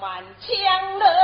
满腔热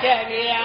谢谢你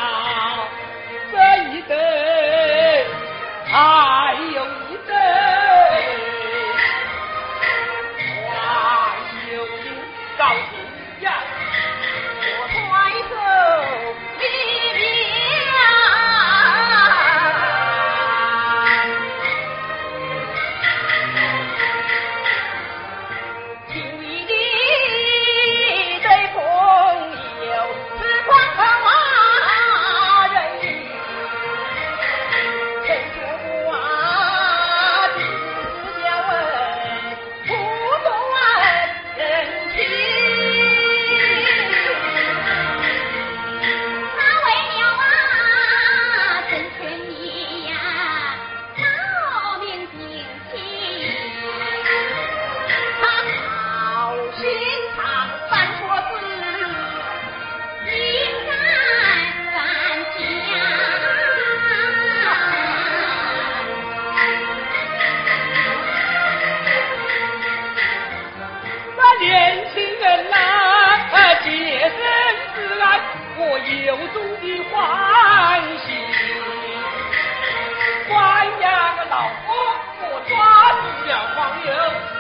手中的欢喜，官呀个老婆，我抓住了黄油。